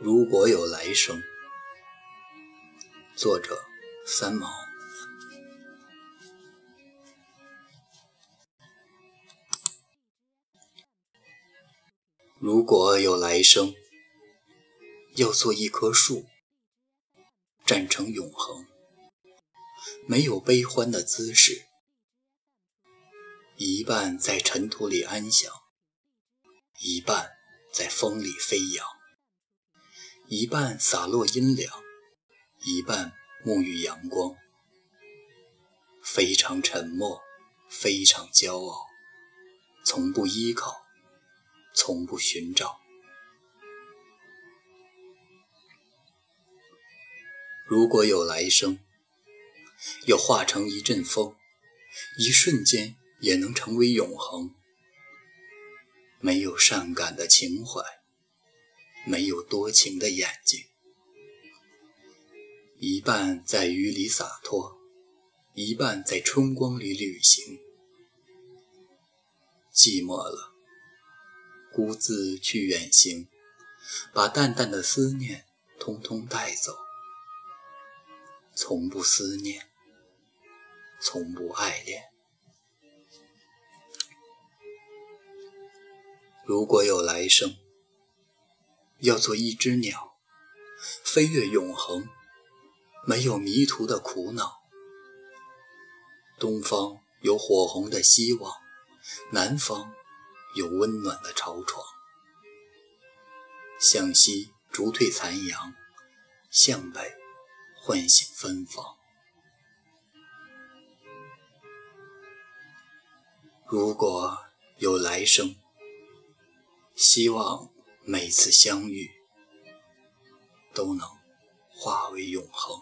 如果有来生，作者三毛。如果有来生，要做一棵树，站成永恒，没有悲欢的姿势，一半在尘土里安详，一半在风里飞扬。一半洒落阴凉，一半沐浴阳光。非常沉默，非常骄傲，从不依靠，从不寻找。如果有来生，要化成一阵风，一瞬间也能成为永恒。没有善感的情怀。没有多情的眼睛，一半在雨里洒脱，一半在春光里旅行。寂寞了，孤自去远行，把淡淡的思念通通带走。从不思念，从不爱恋。如果有来生。要做一只鸟，飞越永恒，没有迷途的苦恼。东方有火红的希望，南方有温暖的巢床。向西逐退残阳，向北唤醒芬芳。如果有来生，希望。每次相遇，都能化为永恒。